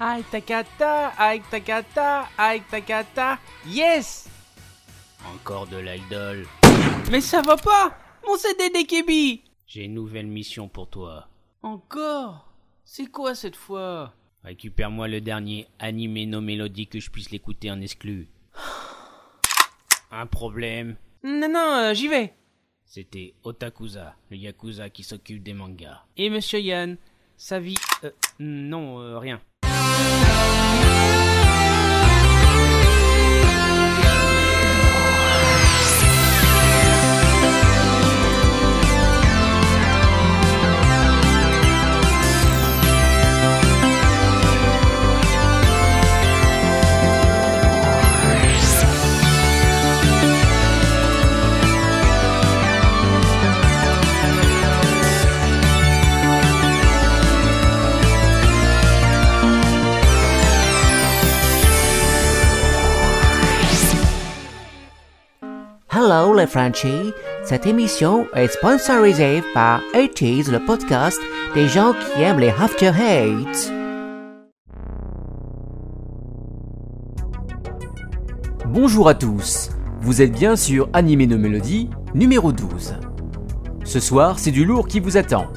Aïe takata, aïe takata, aïe takata, yes Encore de l'idol. Mais ça va pas Mon CD d'Ekebi J'ai une nouvelle mission pour toi. Encore? C'est quoi cette fois? Récupère-moi le dernier animé no mélodie que je puisse l'écouter en exclu. Un problème Non, non, euh, j'y vais C'était Otakuza, le Yakuza qui s'occupe des mangas. Et Monsieur Yann, sa vie... euh, non, euh, rien. Bye. Hello les Frenchies, cette émission est sponsorisée par 80s, le podcast des gens qui aiment les After Hates. Bonjour à tous, vous êtes bien sur Animé No Mélodie numéro 12. Ce soir, c'est du lourd qui vous attend.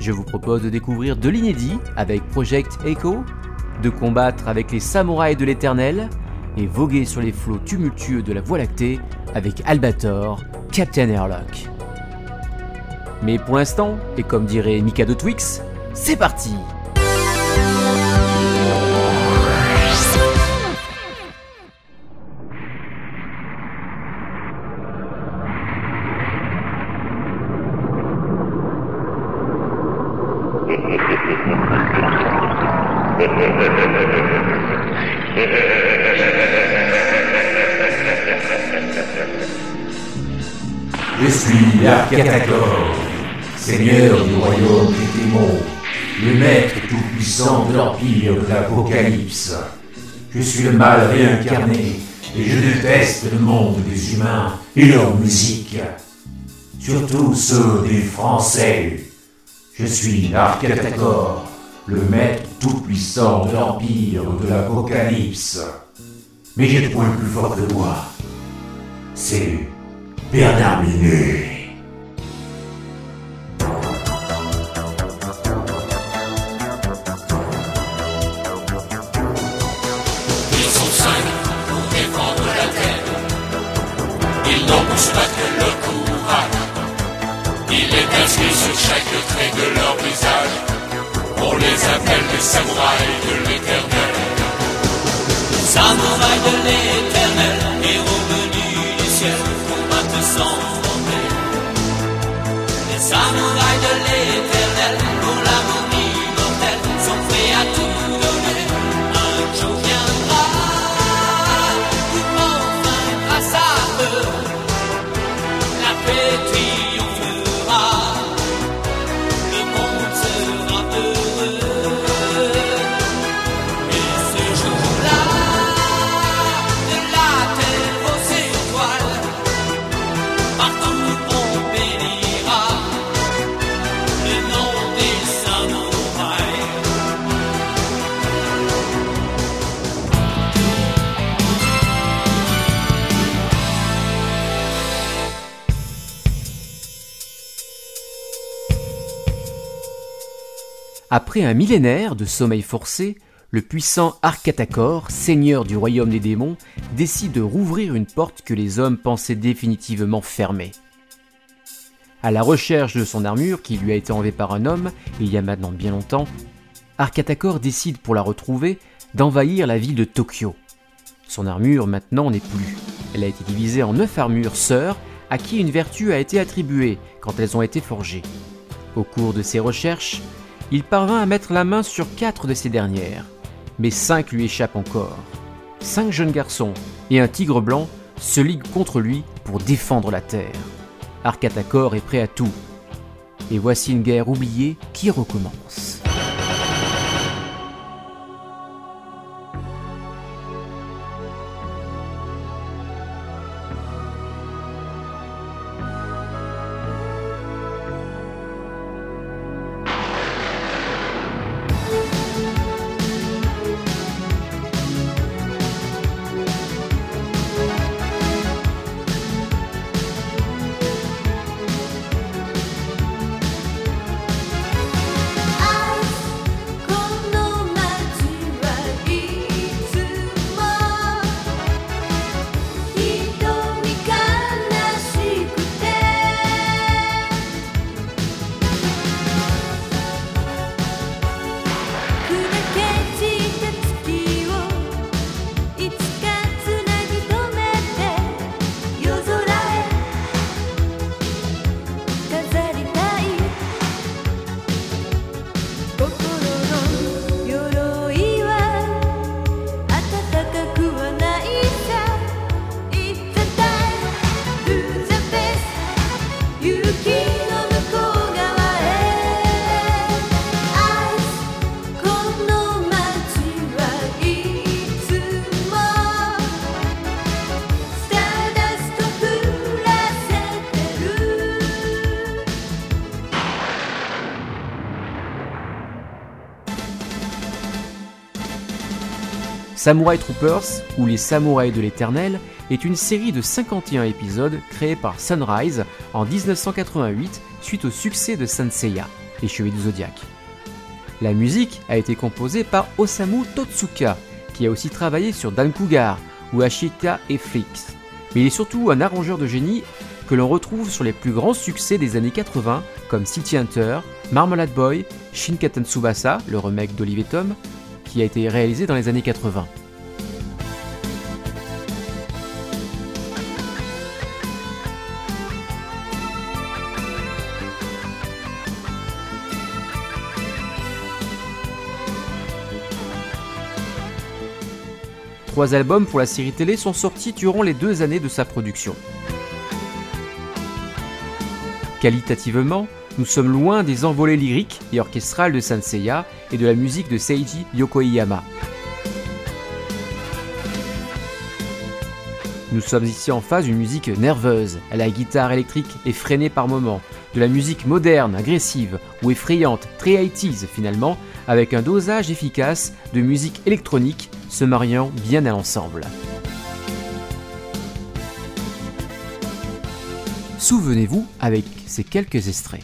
Je vous propose de découvrir de l'inédit avec Project Echo, de combattre avec les samouraïs de l'éternel et voguer sur les flots tumultueux de la Voie lactée avec Albator, Captain Airlock. Mais pour l'instant, et comme dirait Mikado Twix, c'est parti Arcatacor, seigneur du royaume des démons, le maître tout-puissant de l'empire de l'Apocalypse. Je suis le mal réincarné et je déteste le monde des humains et leur musique. Surtout ceux des Français. Je suis Arcatacor, le maître tout-puissant de l'empire de l'Apocalypse. Mais j'ai trouvé plus fort que moi. C'est Bernard Minet. Après un millénaire de sommeil forcé, le puissant Arcatacor, seigneur du royaume des démons, décide de rouvrir une porte que les hommes pensaient définitivement fermée. À la recherche de son armure qui lui a été enlevée par un homme il y a maintenant bien longtemps, Arcatacor décide pour la retrouver d'envahir la ville de Tokyo. Son armure maintenant n'est plus. Elle a été divisée en neuf armures sœurs à qui une vertu a été attribuée quand elles ont été forgées. Au cours de ses recherches, il parvint à mettre la main sur quatre de ces dernières, mais cinq lui échappent encore. Cinq jeunes garçons et un tigre blanc se liguent contre lui pour défendre la Terre. Arcatacor est prêt à tout. Et voici une guerre oubliée qui recommence. Samurai Troopers, ou Les Samouraïs de l'Éternel, est une série de 51 épisodes créée par Sunrise en 1988 suite au succès de Sanseiya, les du Zodiaque. La musique a été composée par Osamu Totsuka, qui a aussi travaillé sur Dan Cougar ou Ashita et Flix. Mais il est surtout un arrangeur de génie que l'on retrouve sur les plus grands succès des années 80 comme City Hunter, Marmalade Boy, Shinkaten Tsubasa, le remake d'Olivier Tom, qui a été réalisé dans les années 80. Trois albums pour la série télé sont sortis durant les deux années de sa production. Qualitativement, nous sommes loin des envolées lyriques et orchestrales de Sanseiya et de la musique de Seiji Yokoyama. Nous sommes ici en face d'une musique nerveuse, à la guitare électrique effrénée par moments, de la musique moderne, agressive ou effrayante, très 80 finalement, avec un dosage efficace de musique électronique se mariant bien à l'ensemble. Souvenez-vous avec ces quelques extraits.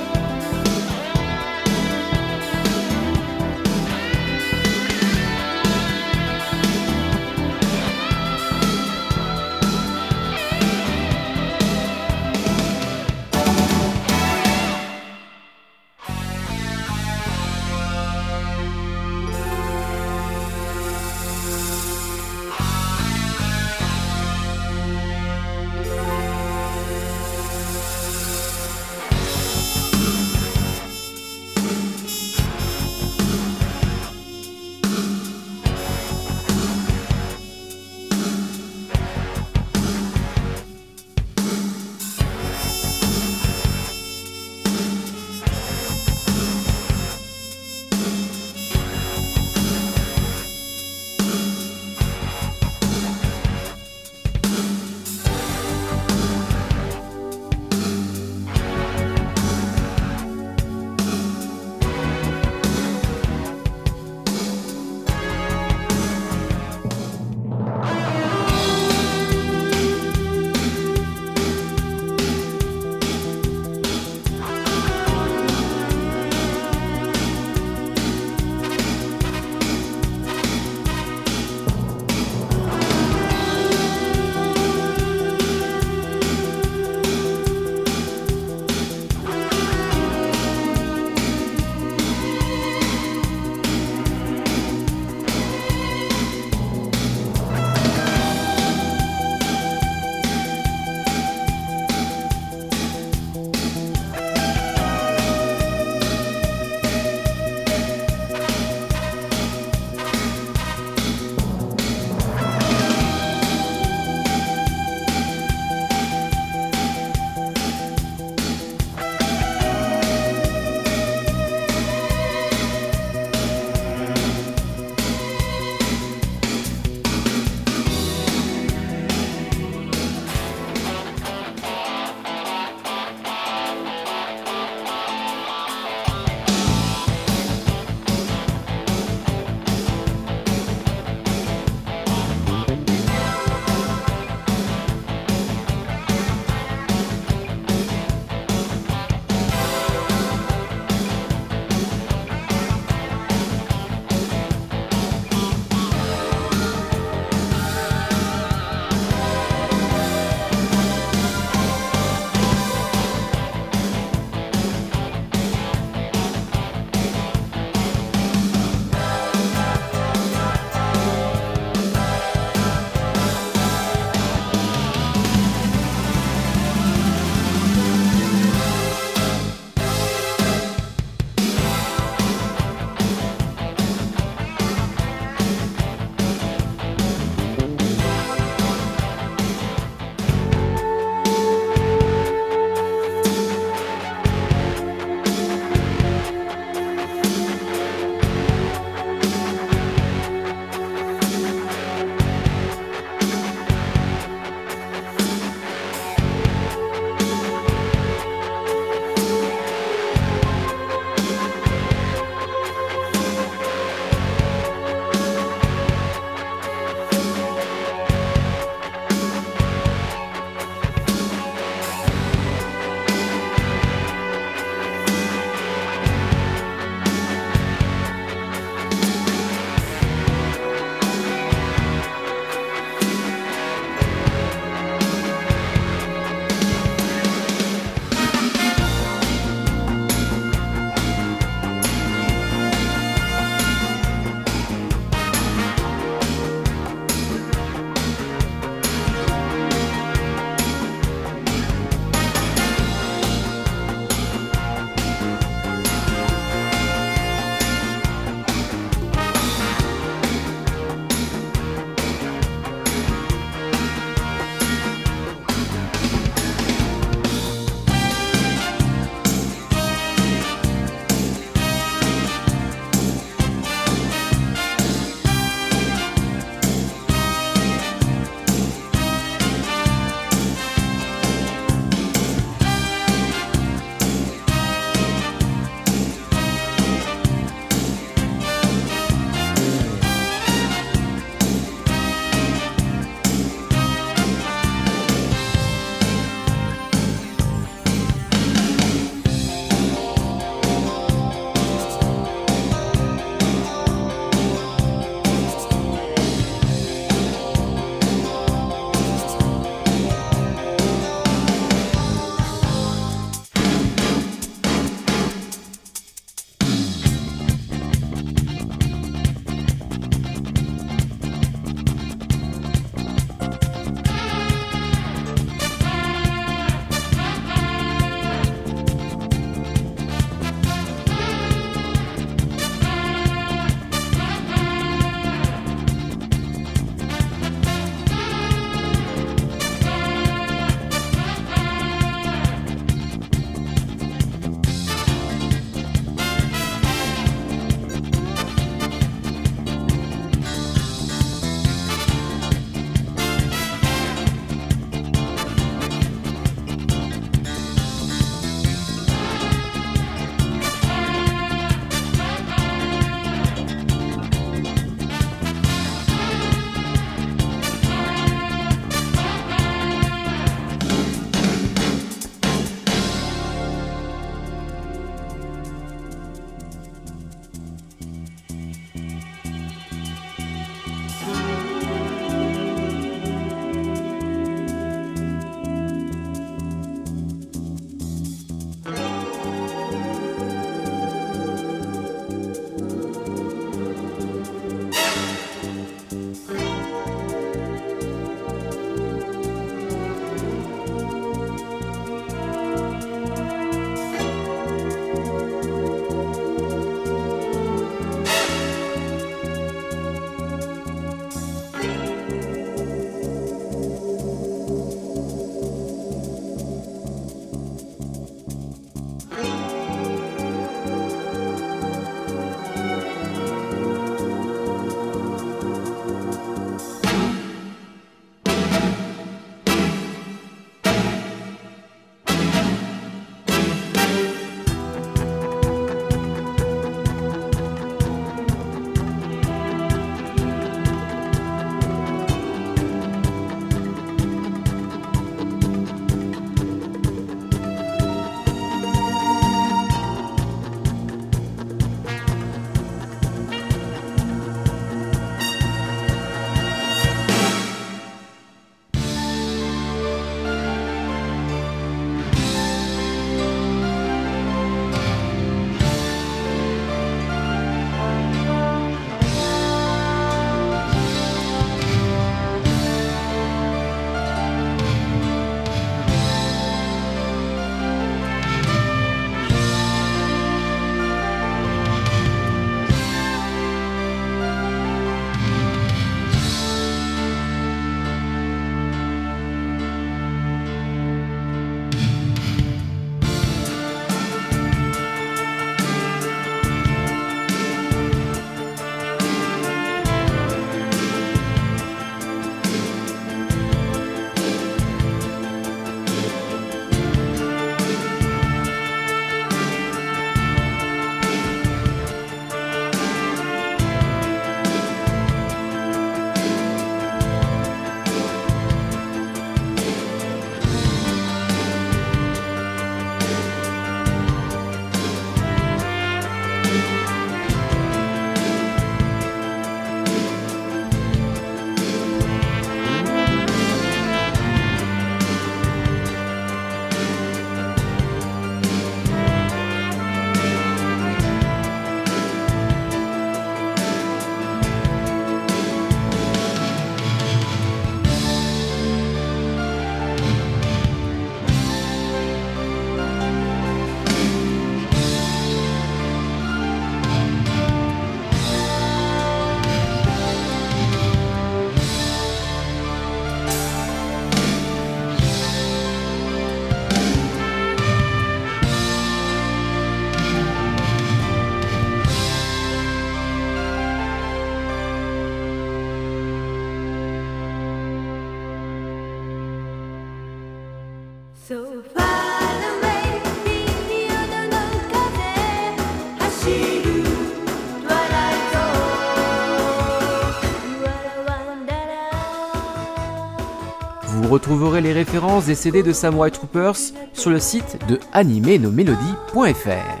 Vous retrouverez les références des CD de Samurai Troopers sur le site de animenomélodies.fr.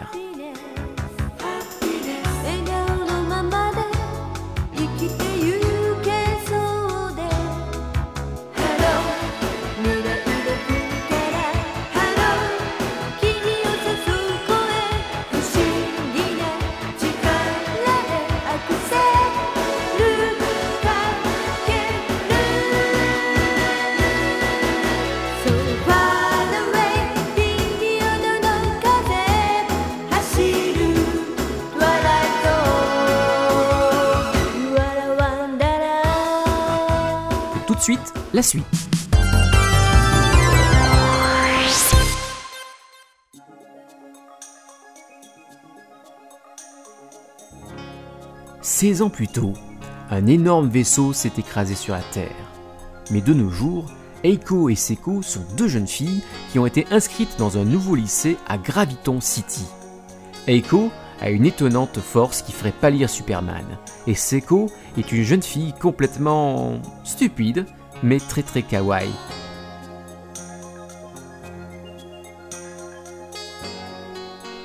Plus tôt, un énorme vaisseau s'est écrasé sur la Terre. Mais de nos jours, Eiko et Seko sont deux jeunes filles qui ont été inscrites dans un nouveau lycée à Graviton City. Eiko a une étonnante force qui ferait pâlir Superman, et Seko est une jeune fille complètement stupide, mais très très kawaii.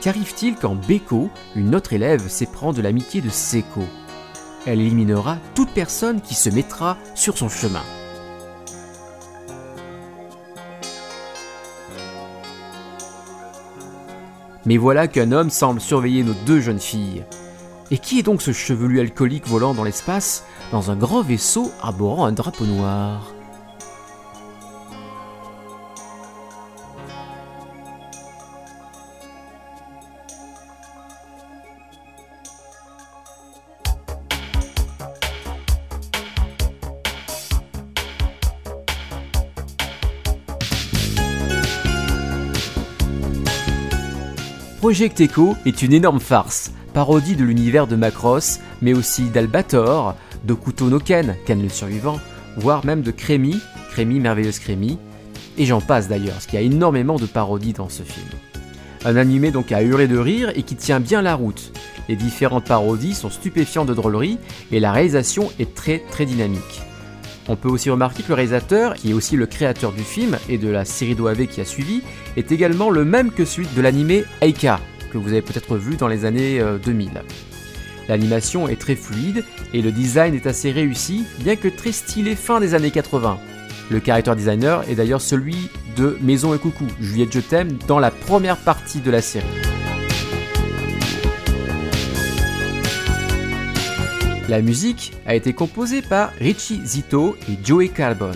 Qu'arrive-t-il quand Beko, une autre élève, s'éprend de l'amitié de Seko Elle éliminera toute personne qui se mettra sur son chemin. Mais voilà qu'un homme semble surveiller nos deux jeunes filles. Et qui est donc ce chevelu alcoolique volant dans l'espace dans un grand vaisseau arborant un drapeau noir? Project Echo est une énorme farce, parodie de l'univers de Macross, mais aussi d'Albator, d'Okuto no Ken, le survivant, voire même de Crémy, Crémy, merveilleuse Crémy, et j'en passe d'ailleurs, parce qu'il y a énormément de parodies dans ce film. Un animé donc à hurler de rire et qui tient bien la route. Les différentes parodies sont stupéfiantes de drôlerie et la réalisation est très très dynamique. On peut aussi remarquer que le réalisateur, qui est aussi le créateur du film et de la série d'OAV qui a suivi, est également le même que celui de l'animé Eika, que vous avez peut-être vu dans les années euh, 2000. L'animation est très fluide et le design est assez réussi, bien que très stylé fin des années 80. Le character designer est d'ailleurs celui de Maison et Coucou, Juliette Je t'aime, dans la première partie de la série. La musique a été composée par Richie Zito et Joey Carbon.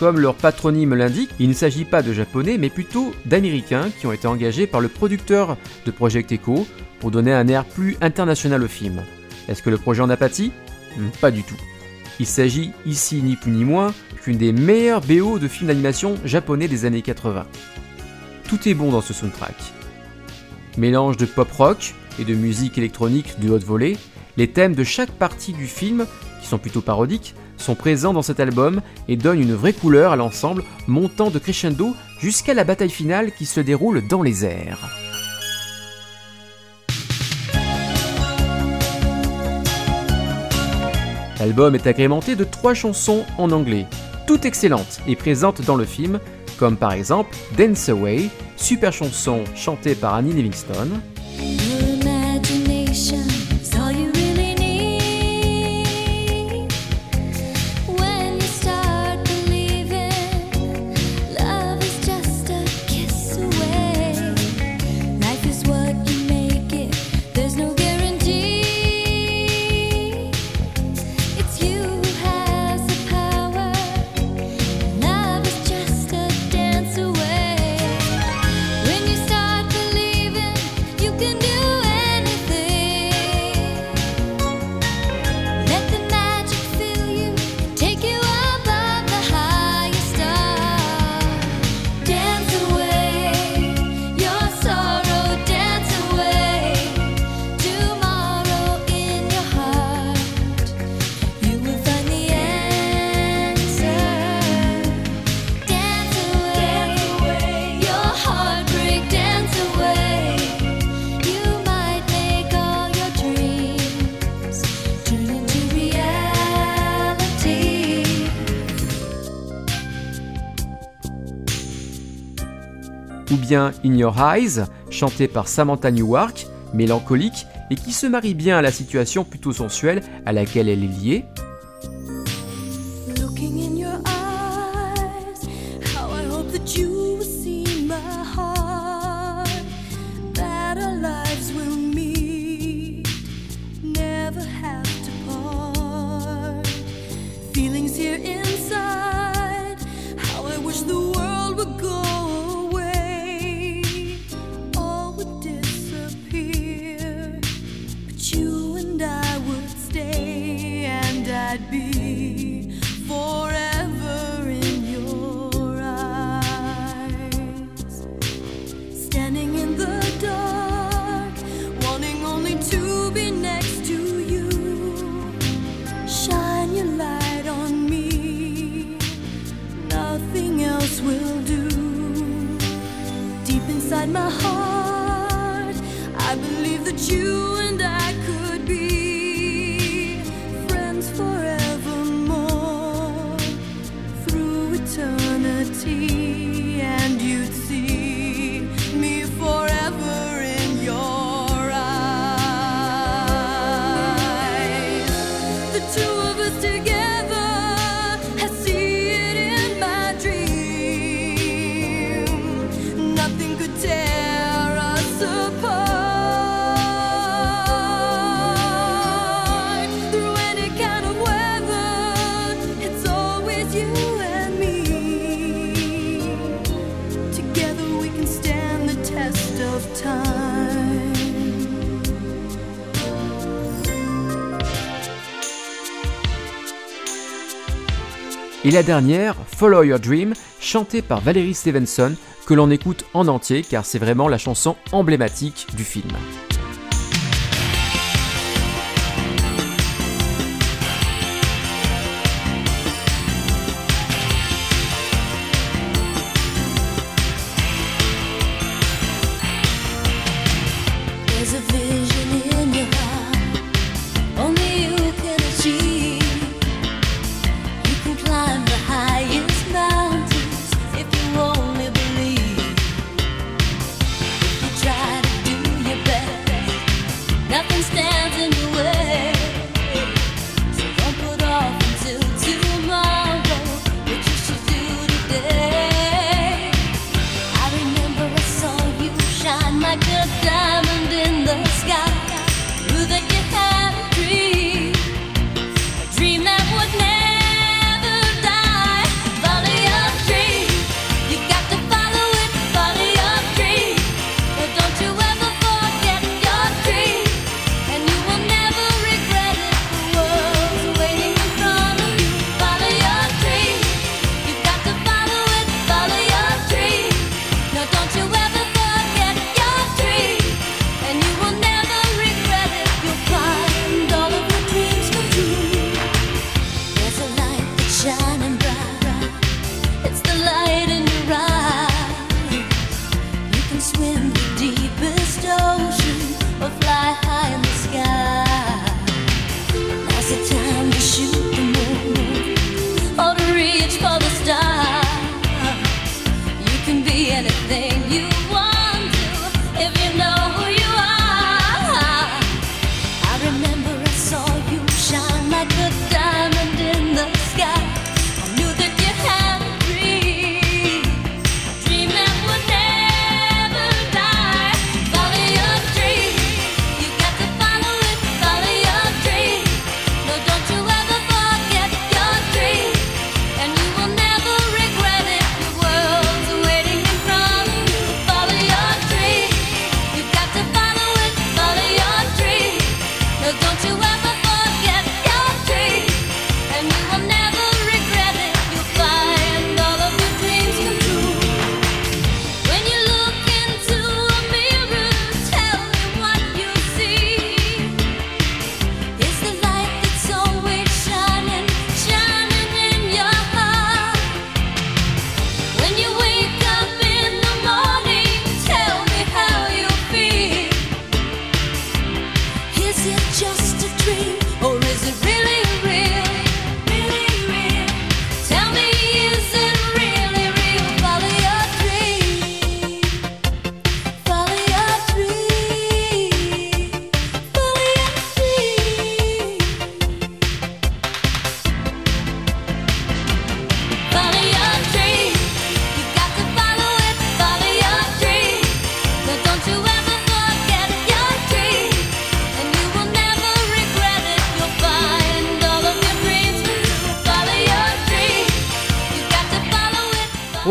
Comme leur patronyme l'indique, il ne s'agit pas de japonais mais plutôt d'américains qui ont été engagés par le producteur de Project Echo pour donner un air plus international au film. Est-ce que le projet en a pâti? Hmm, Pas du tout. Il s'agit ici ni plus ni moins qu'une des meilleures BO de films d'animation japonais des années 80. Tout est bon dans ce soundtrack. Mélange de pop rock et de musique électronique de haute volée, les thèmes de chaque partie du film, qui sont plutôt parodiques, sont présents dans cet album et donnent une vraie couleur à l'ensemble, montant de crescendo jusqu'à la bataille finale qui se déroule dans les airs. L'album est agrémenté de trois chansons en anglais, toutes excellentes et présentes dans le film, comme par exemple Dance Away, super chanson chantée par Annie Livingston, In Your Eyes, chanté par Samantha Newark, mélancolique, et qui se marie bien à la situation plutôt sensuelle à laquelle elle est liée, that you et la dernière, Follow Your Dream, chantée par Valerie Stevenson, que l'on écoute en entier car c'est vraiment la chanson emblématique du film.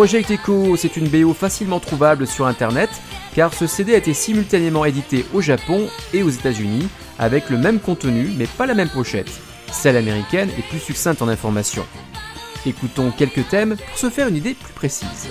Project Echo, c'est une BO facilement trouvable sur internet car ce CD a été simultanément édité au Japon et aux États-Unis avec le même contenu mais pas la même pochette. Celle américaine est plus succincte en informations. Écoutons quelques thèmes pour se faire une idée plus précise.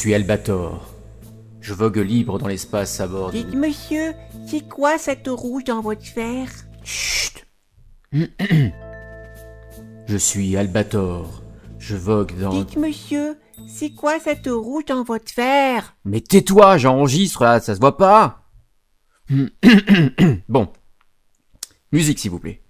Suis Albator. Je vogue libre dans l'espace à bord. Dites monsieur, c'est quoi cette rouge dans votre verre Chut Je suis Albator. Je vogue dans. Dites monsieur, c'est quoi cette rouge dans votre verre Mais tais-toi, j'enregistre là, ça se voit pas. bon. Musique s'il vous plaît.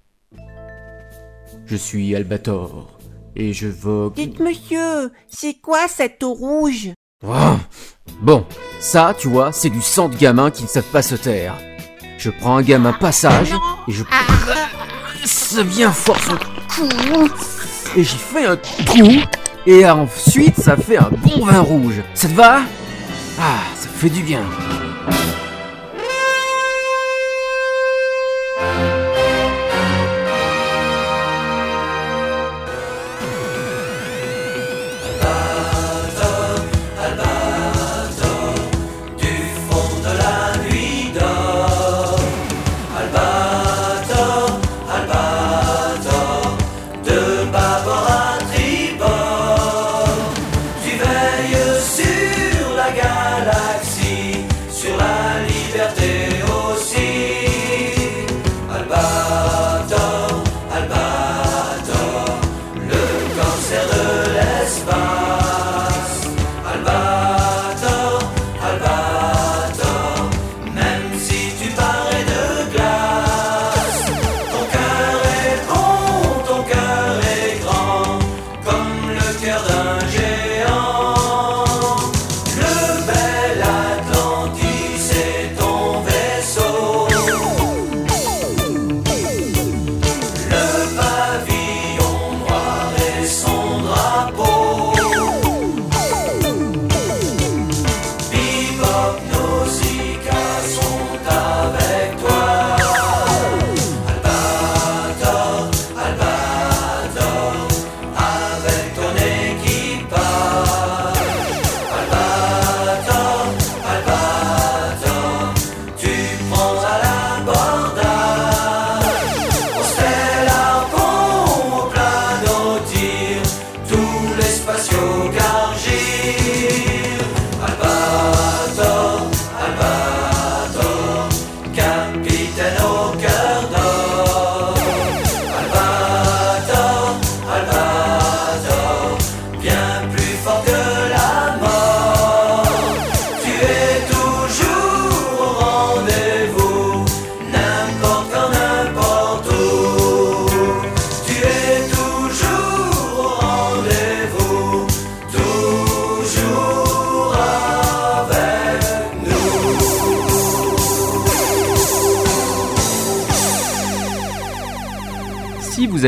Je suis Albator et je vogue. Dites monsieur, c'est quoi cette bien Bon, ça, tu vois, c'est du sang de gamins qui ne savent pas se taire. Je prends un gamin passage et je presse bien fort son cou et j'y fais un trou et ensuite ça fait un bon vin rouge. Ça te va? Ah, ça fait du bien.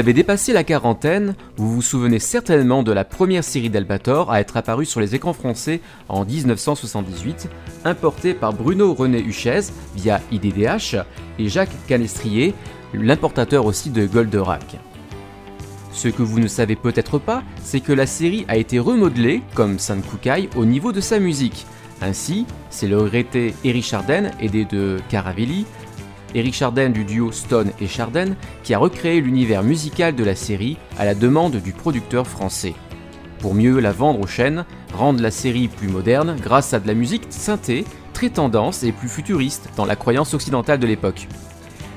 Avez dépassé la quarantaine, vous vous souvenez certainement de la première série d'Albator à être apparue sur les écrans français en 1978, importée par Bruno René Huchez via IDDH et Jacques Canestrier, l'importateur aussi de Goldorak. Ce que vous ne savez peut-être pas, c'est que la série a été remodelée, comme Sankukai, au niveau de sa musique. Ainsi, c'est le regretté Eric Charden, aidé de Caravelli, Eric Charden du duo Stone et Charden, qui a recréé l'univers musical de la série à la demande du producteur français. Pour mieux la vendre aux chaînes, rendre la série plus moderne grâce à de la musique synthé, très tendance et plus futuriste dans la croyance occidentale de l'époque.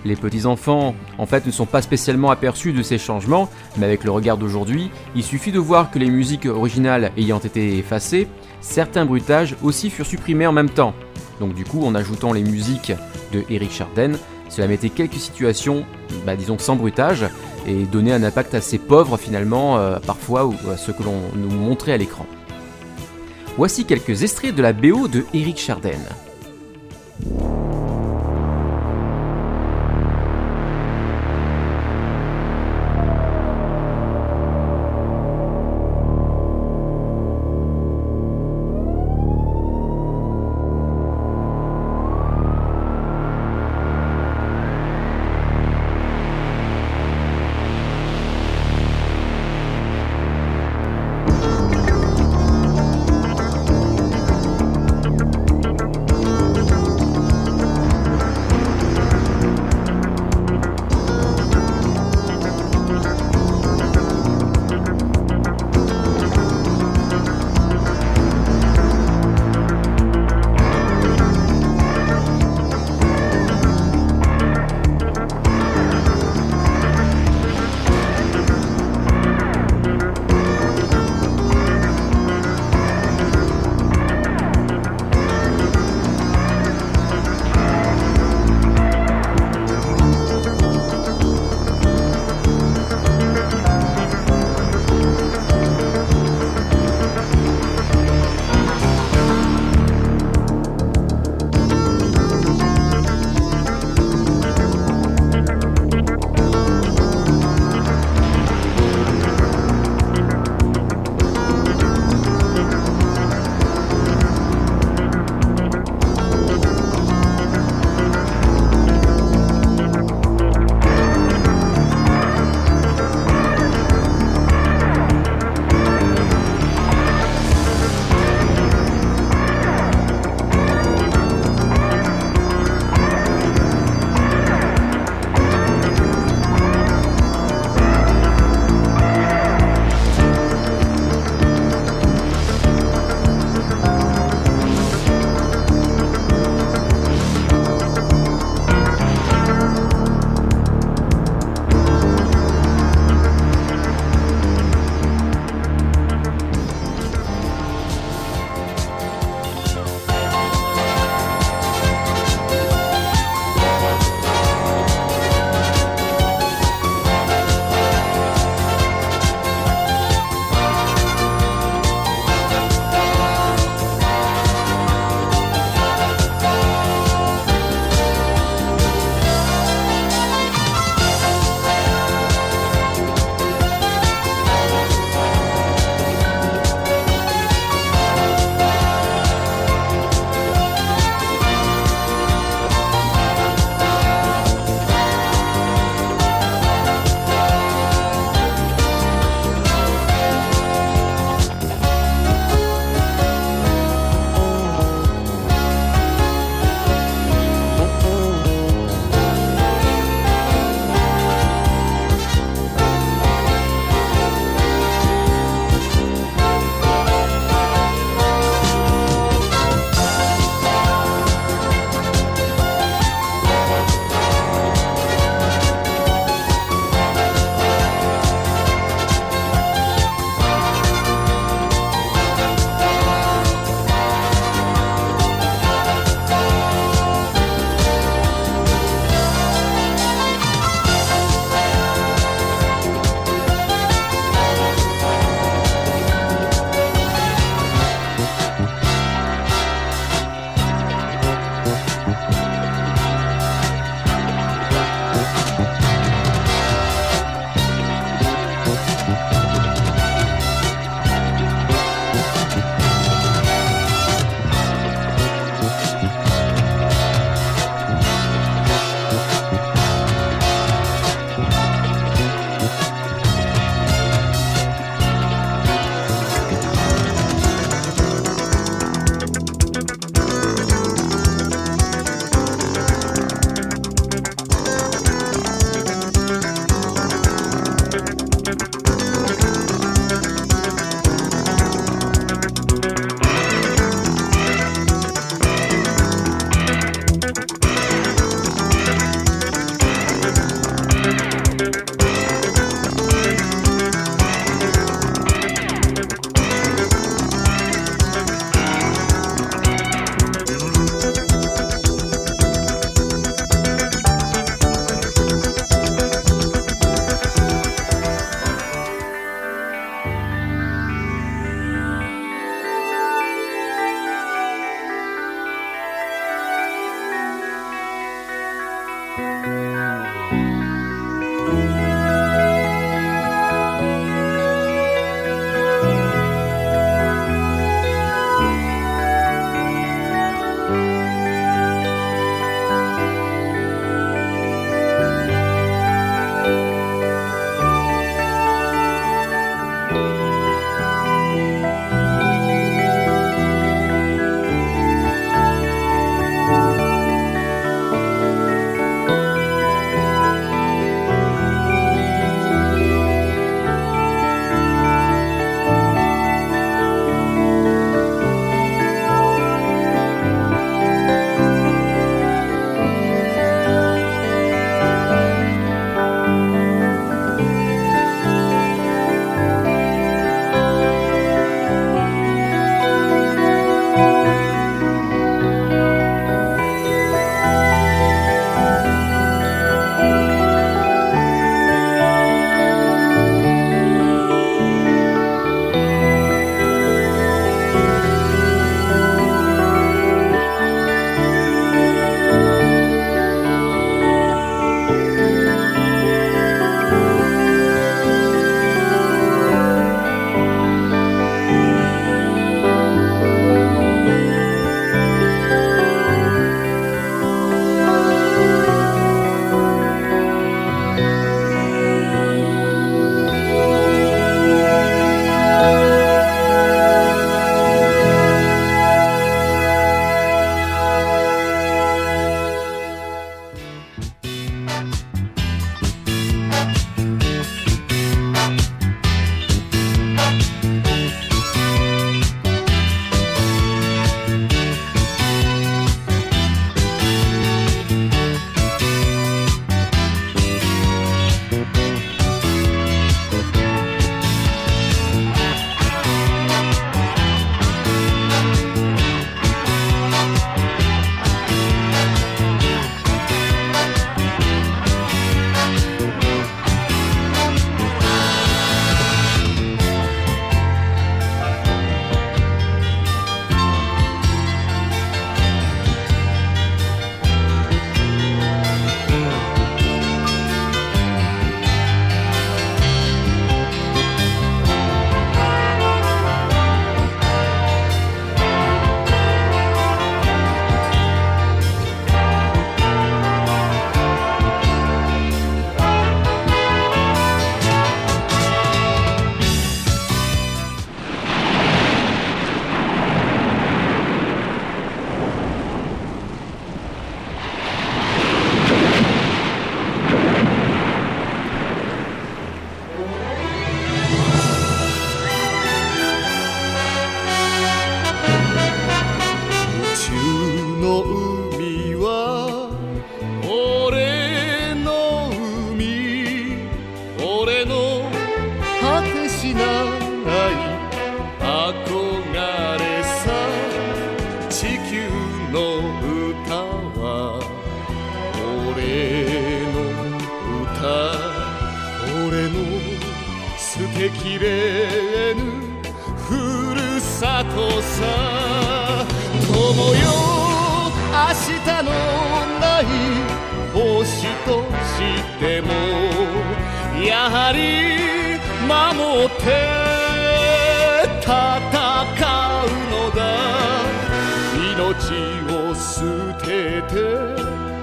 Les petits-enfants, en fait, ne sont pas spécialement aperçus de ces changements, mais avec le regard d'aujourd'hui, il suffit de voir que les musiques originales ayant été effacées, certains bruitages aussi furent supprimés en même temps. Donc du coup, en ajoutant les musiques de Eric Charden, cela mettait quelques situations, bah, disons sans bruitage, et donnait un impact assez pauvre finalement, euh, parfois, ou à ce que l'on nous montrait à l'écran. Voici quelques extraits de la BO de Eric Charden. 守って戦うのだ命を捨てて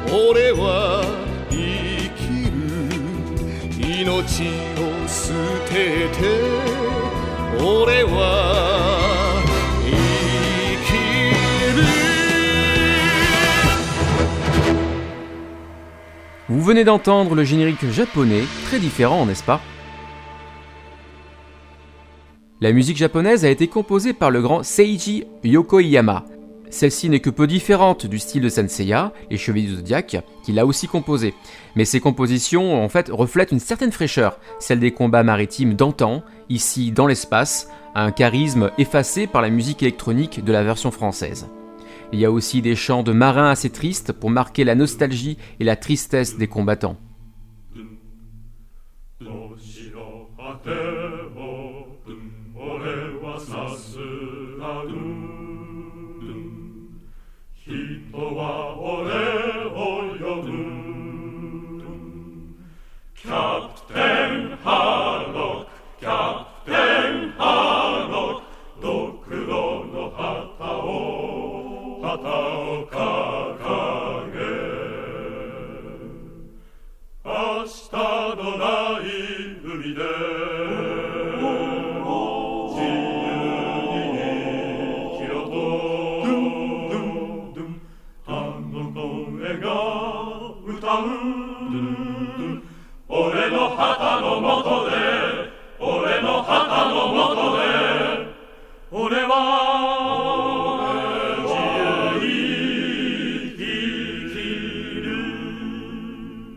俺は生きる命を捨てて俺は生きる Vous venez d'entendre le générique japonais, très différent, n'est-ce pas La musique japonaise a été composée par le grand Seiji Yokoyama. Celle-ci n'est que peu différente du style de Senseiya, les Chevaliers du Zodiaque, qu'il a aussi composé. Mais ces compositions, en fait, reflètent une certaine fraîcheur, celle des combats maritimes d'antan, ici dans l'espace, un charisme effacé par la musique électronique de la version française. Il y a aussi des chants de marins assez tristes pour marquer la nostalgie et la tristesse des combattants. Katoa ole ojo Kapten har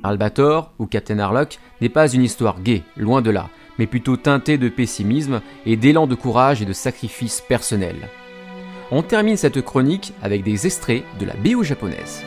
Albator ou Captain Harlock n'est pas une histoire gaie, loin de là, mais plutôt teintée de pessimisme et d'élan de courage et de sacrifice personnel. On termine cette chronique avec des extraits de la BO japonaise.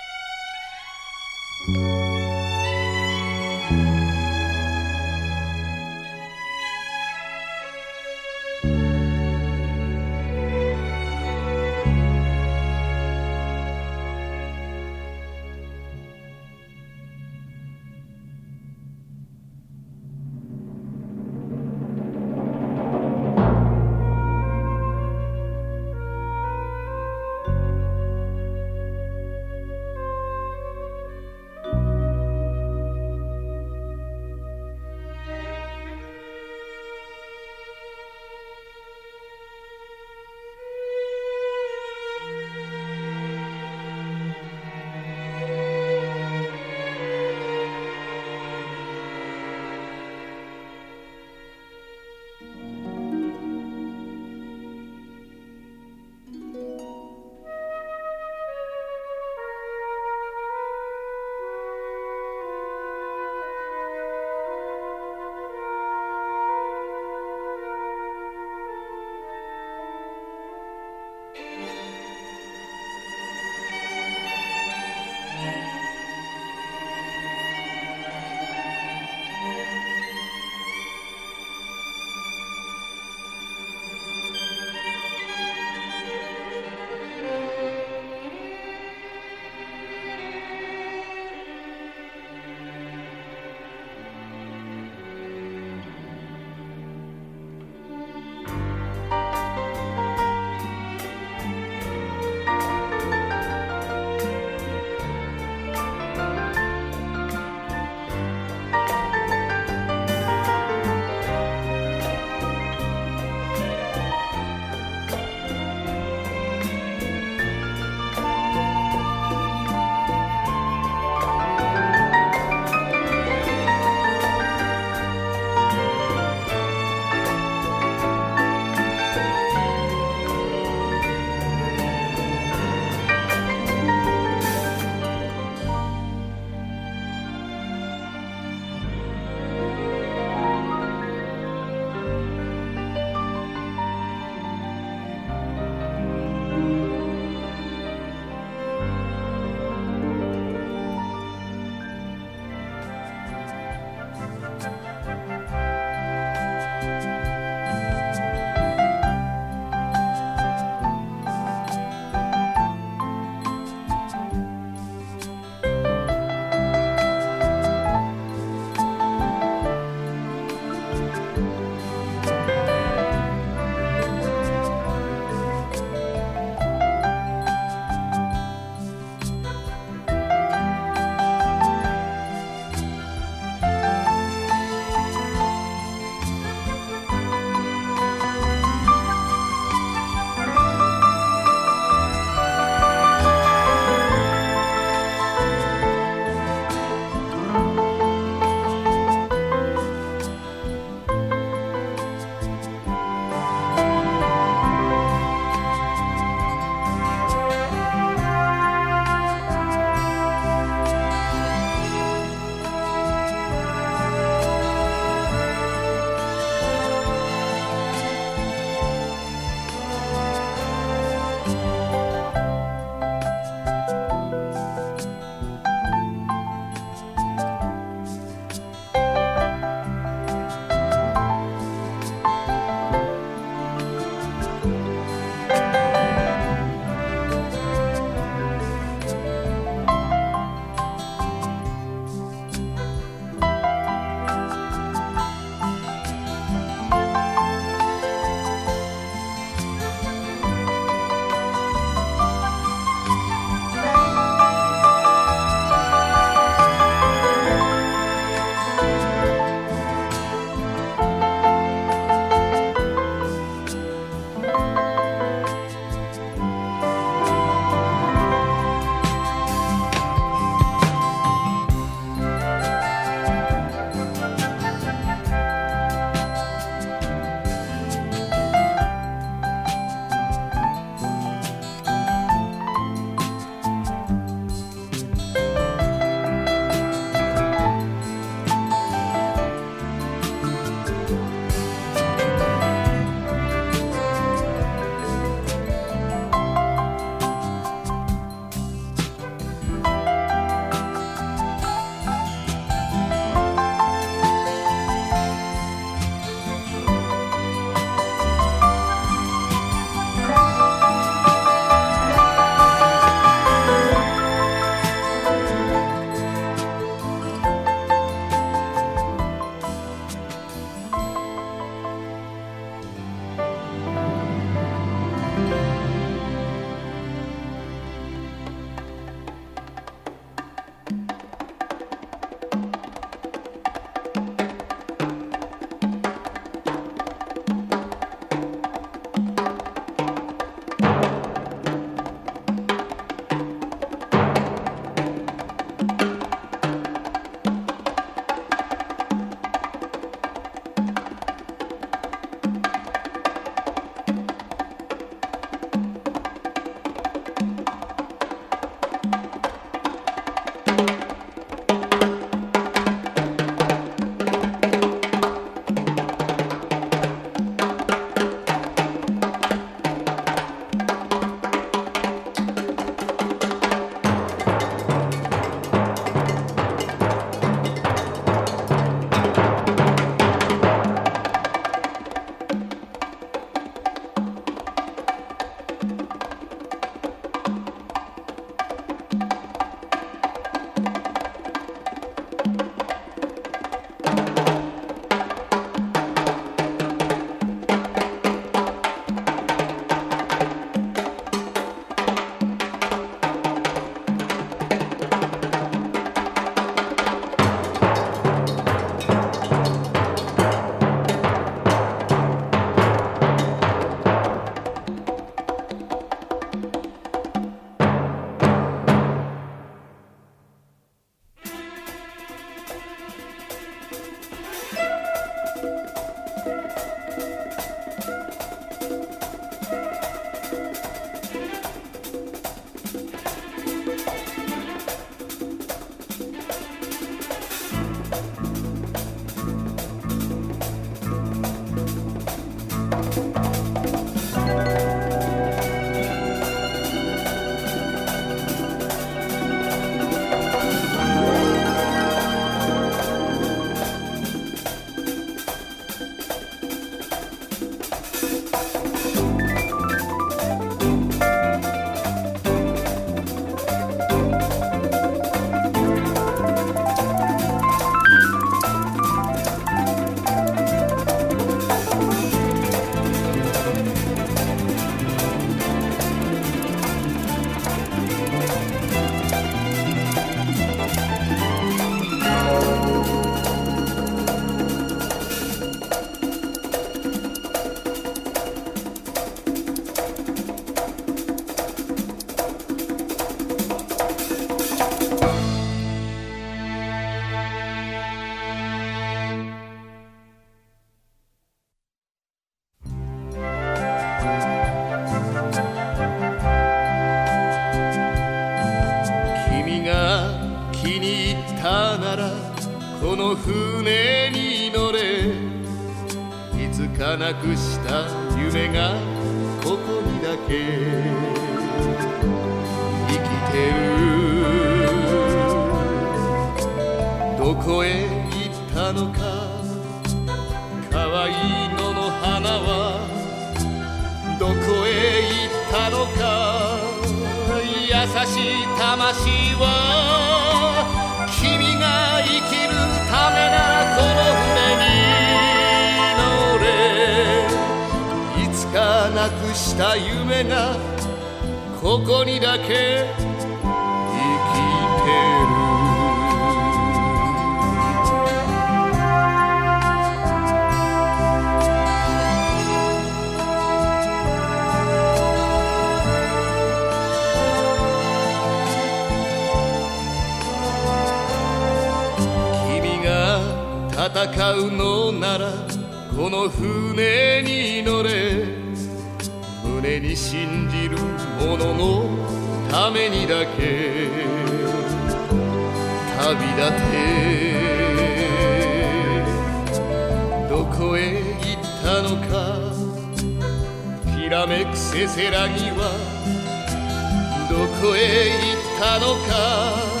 たのか。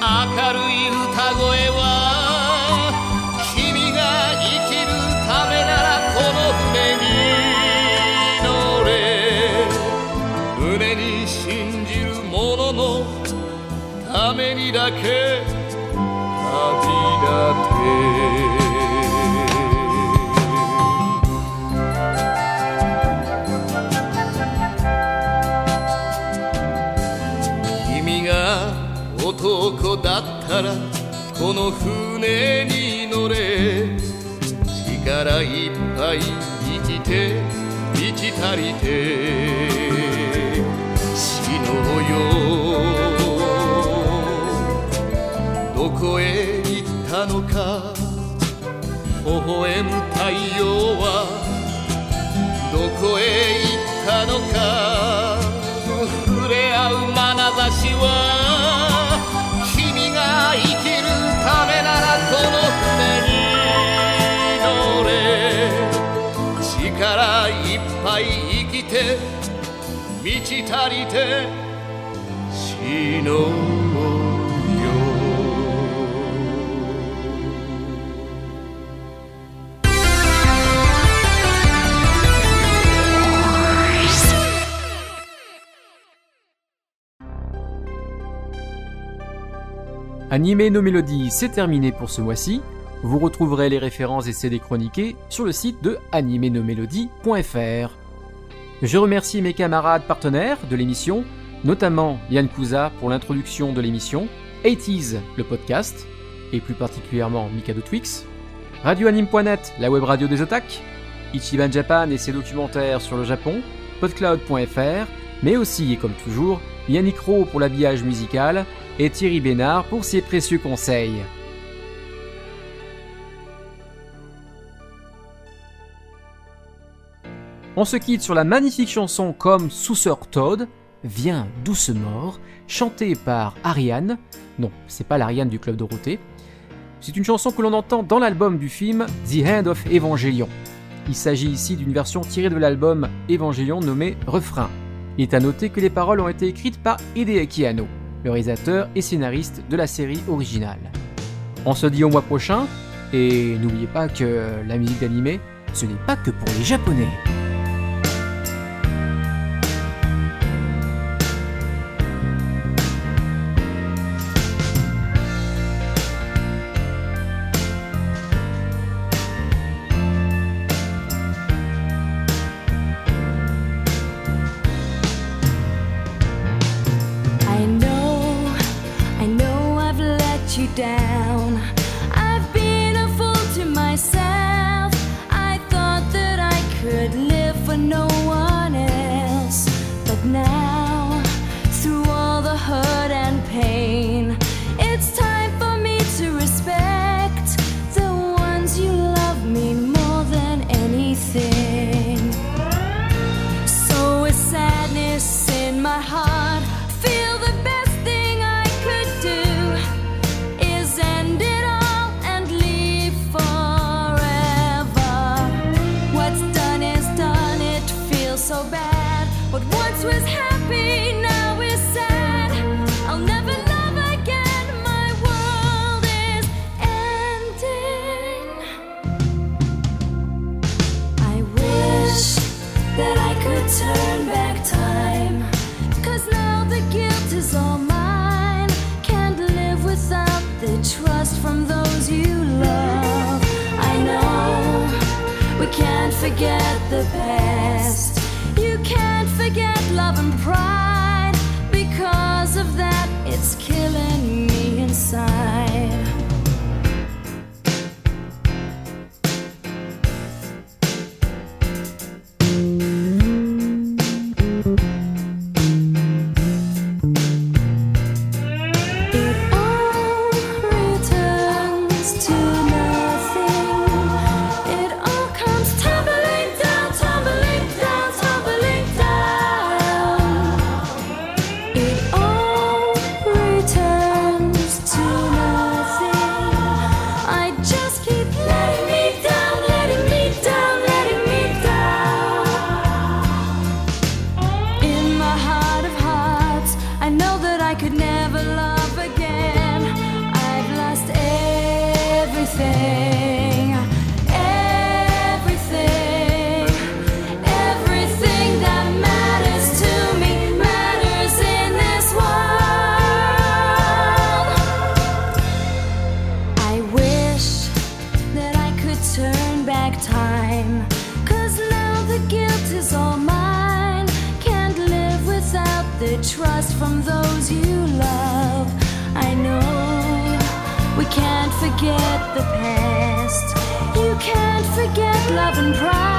明るい歌声はらこの船に乗れ。力いっぱい生きて満ち足りて。死のう。よどこへ行ったのか。微笑む太陽は。どこへ行ったのか。触れ合う眼差しは。te sino Animer nos mélodies, c'est terminé pour ce mois-ci. Vous retrouverez les références et CD chroniqués sur le site de animernosmélodies.fr. Je remercie mes camarades partenaires de l'émission, notamment Yann Kuza pour l'introduction de l'émission, 80s le podcast, et plus particulièrement Mikado Twix, RadioAnime.net, la web radio des otaques, Ichiban Japan et ses documentaires sur le Japon, podcloud.fr, mais aussi et comme toujours, Yannick Rowe pour l'habillage musical et Thierry Bénard pour ses précieux conseils. On se quitte sur la magnifique chanson comme Sous Sœur Todd, Viens doucement, chantée par Ariane. Non, c'est pas l'Ariane du Club Dorothée. C'est une chanson que l'on entend dans l'album du film The End of Evangelion. Il s'agit ici d'une version tirée de l'album Evangelion nommée Refrain. Il est à noter que les paroles ont été écrites par Hideaki Anno, le réalisateur et scénariste de la série originale. On se dit au mois prochain, et n'oubliez pas que la musique d'animé, ce n'est pas que pour les japonais. The past. You can't forget love and pride.